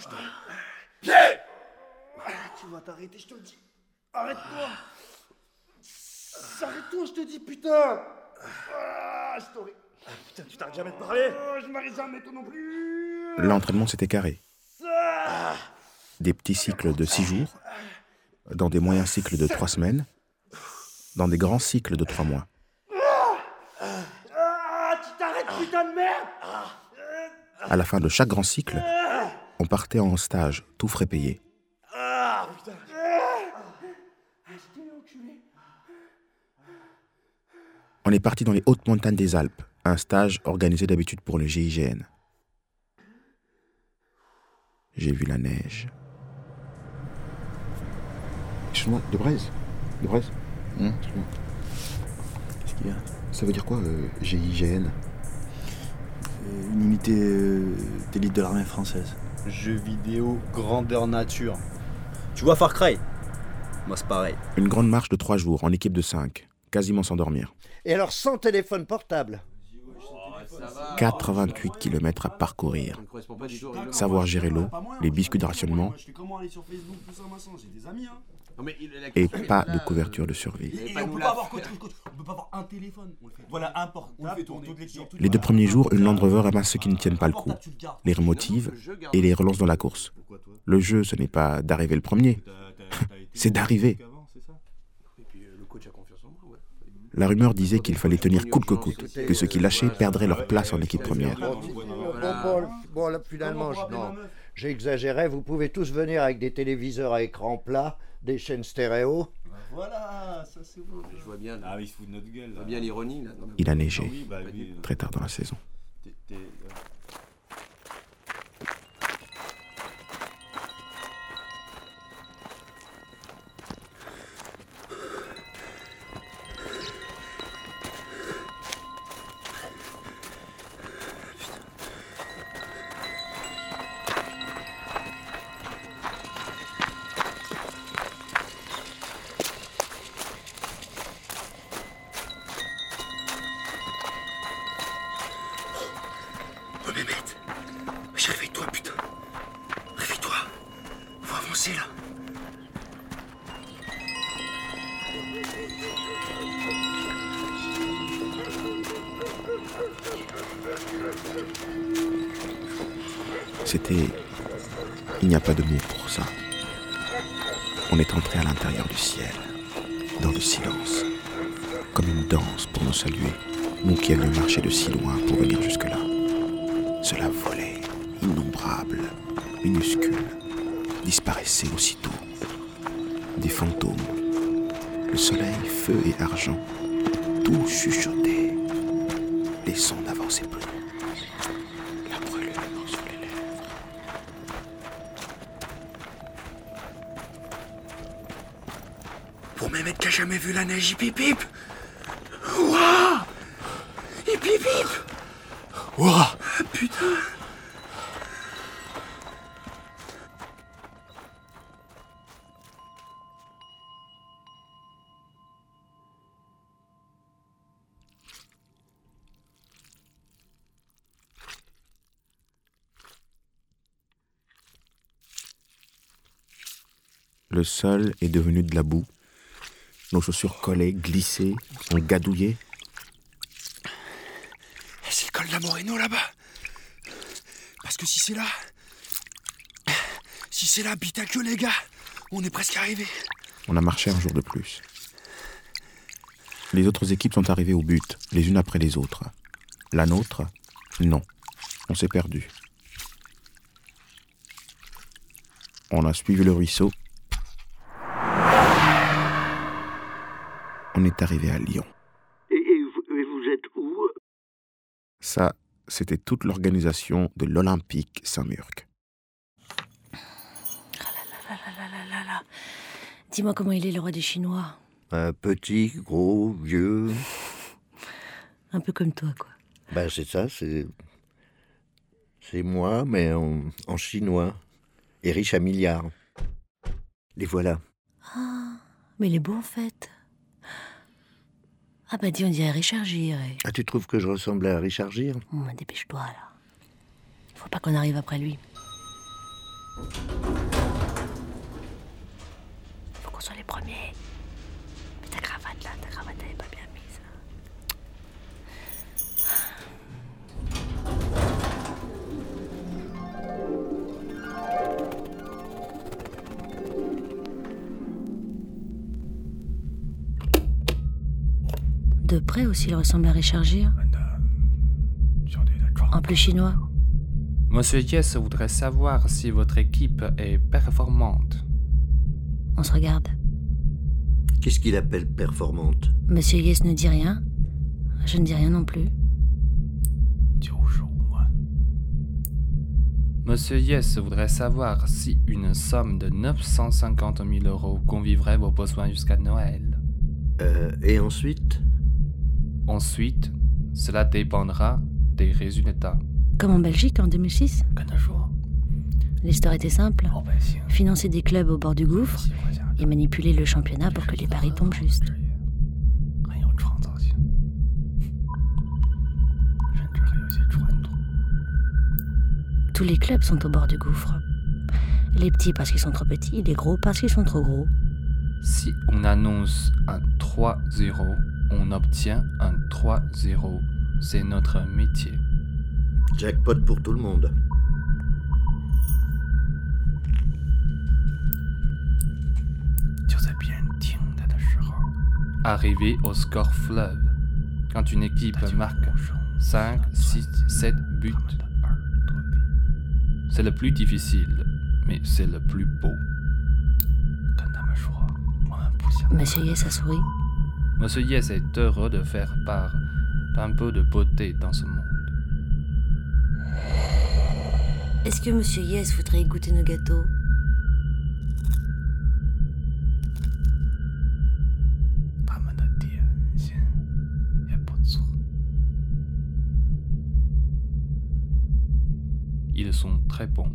je te... Pierre Tu vas t'arrêter, je te le dis. Arrête-toi. Arrête-toi, je te dis, putain. Ah, je t'aurais... Putain, tu t'arrêtes jamais de parler Oh, je m'arrête jamais, toi non plus. L'entraînement s'était carré. Ah, Des petits cycles de six jours, dans des moyens cycles de trois semaines, dans des grands cycles de trois mois. ah, tu t'arrêtes, putain de merde. À la fin de chaque grand cycle, on partait en stage, tout frais payé. Ah, putain. On est parti dans les hautes montagnes des Alpes, un stage organisé d'habitude pour le GIGN. J'ai vu la neige. Excuse-moi, de Braise De Braise Excuse-moi. Qu'est-ce qu'il y a? Ça veut dire quoi, euh, GIGN C'est Une unité euh, d'élite de l'armée française. Jeux vidéo grandeur nature. Tu vois Far Cry? Moi c'est pareil. Une grande marche de trois jours, en équipe de cinq, quasiment sans dormir. Et alors sans téléphone portable? 88 km à parcourir. Savoir gérer l'eau, les biscuits de rationnement Et pas de couverture de survie. On peut pas avoir un téléphone. Voilà, un portable. Les deux premiers jours, une Land Rover ramasse ceux qui ne tiennent pas le coup, les remotive et les relance dans la course. Le jeu, ce n'est pas d'arriver le premier, c'est d'arriver. La rumeur disait qu'il fallait tenir coûte que coûte, que ceux qui lâchaient perdraient leur place en équipe première. Bon, bon, bon, là, finalement, je- non, j'exagérais. Vous pouvez tous venir avec des téléviseurs à écran plat, des chaînes stéréo. Voilà, ça c'est bon. Je vois bien, Ah oui, il se fout de notre gueule. je là. vois bien l'ironie Il a neigé, Oui, bah oui. très tard dans la saison. T'es- t'es- euh, réveille-toi, putain. Réveille-toi. Faut avancer, là. C'était... Il n'y a pas de mots pour ça. On est entré à l'intérieur du ciel, dans le silence, comme une danse pour nous saluer, nous qui avions marché de si loin pour venir jusque-là. Cela volait, innombrable, minuscule, disparaissait aussitôt. Des fantômes, le soleil, feu et argent, tout chuchotait. Les sons n'avançaient plus. La brûlure sur les lèvres. Pour Mehmet qui a jamais vu la neige, hip hip hip. Ouah Hip hip hip Ouah Putain Le sol est devenu de la boue. Nos chaussures collaient, glissaient, on gadouillait. C'est le col de la Moreno là-bas? Parce que si c'est là. Si c'est là, à queue, les gars. On est presque arrivé. On a marché un jour de plus. Les autres équipes sont arrivées au but, les unes après les autres. La nôtre, non. On s'est perdu. On a suivi le ruisseau. On est arrivé à Lyon. Et, et vous, et vous êtes où? Ça, c'était toute l'organisation de l'Olympique Saint-Murc. Dis-moi comment il est le roi des Chinois. Un petit, gros, vieux. Un peu comme toi, quoi. Ben c'est ça, c'est. C'est moi, mais en, en chinois. Et riche à milliards. Les voilà. Ah, mais il est beau en fait. Ah bah dis, on dirait Richard Gere. Ah, tu trouves que je ressemble à Richard Gere? Hum, dépêche-toi là. Faut pas qu'on arrive après lui. Faut qu'on soit les premiers. Mais ta cravate là, ta cravate elle est pas bien De près aussi, il ressemble à Richard Gere. En plus chinois. Monsieur Yes voudrait savoir si votre équipe est performante. On se regarde. Qu'est-ce qu'il appelle performante? Monsieur Yes ne dit rien. Je ne dis rien non plus. Monsieur Yes voudrait savoir si une somme de 950 000 euros convivrait vos besoins jusqu'à Noël. Euh, Et ensuite? Ensuite, cela dépendra des résultats. Comme en Belgique en 2006. L'histoire était simple. Financer des clubs au bord du gouffre et manipuler le championnat pour que les paris tombent juste. Tous les clubs sont au bord du gouffre. Les petits parce qu'ils sont trop petits, les gros parce qu'ils sont trop gros. Si on annonce un 3-0, on obtient un 3-0. C'est notre métier. Jackpot pour tout le monde. Arrivé au score fleuve, quand une équipe marque 5, 6, 7 buts, c'est le plus difficile, mais c'est le plus beau. Monsieur Yes a souri. Monsieur Yes est heureux de faire part d'un peu de beauté dans ce monde. Est-ce que Monsieur Yes voudrait goûter nos gâteaux? Ils sont très bons.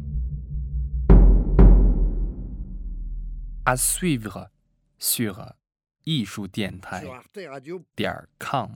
À suivre sur 艺术电台点 com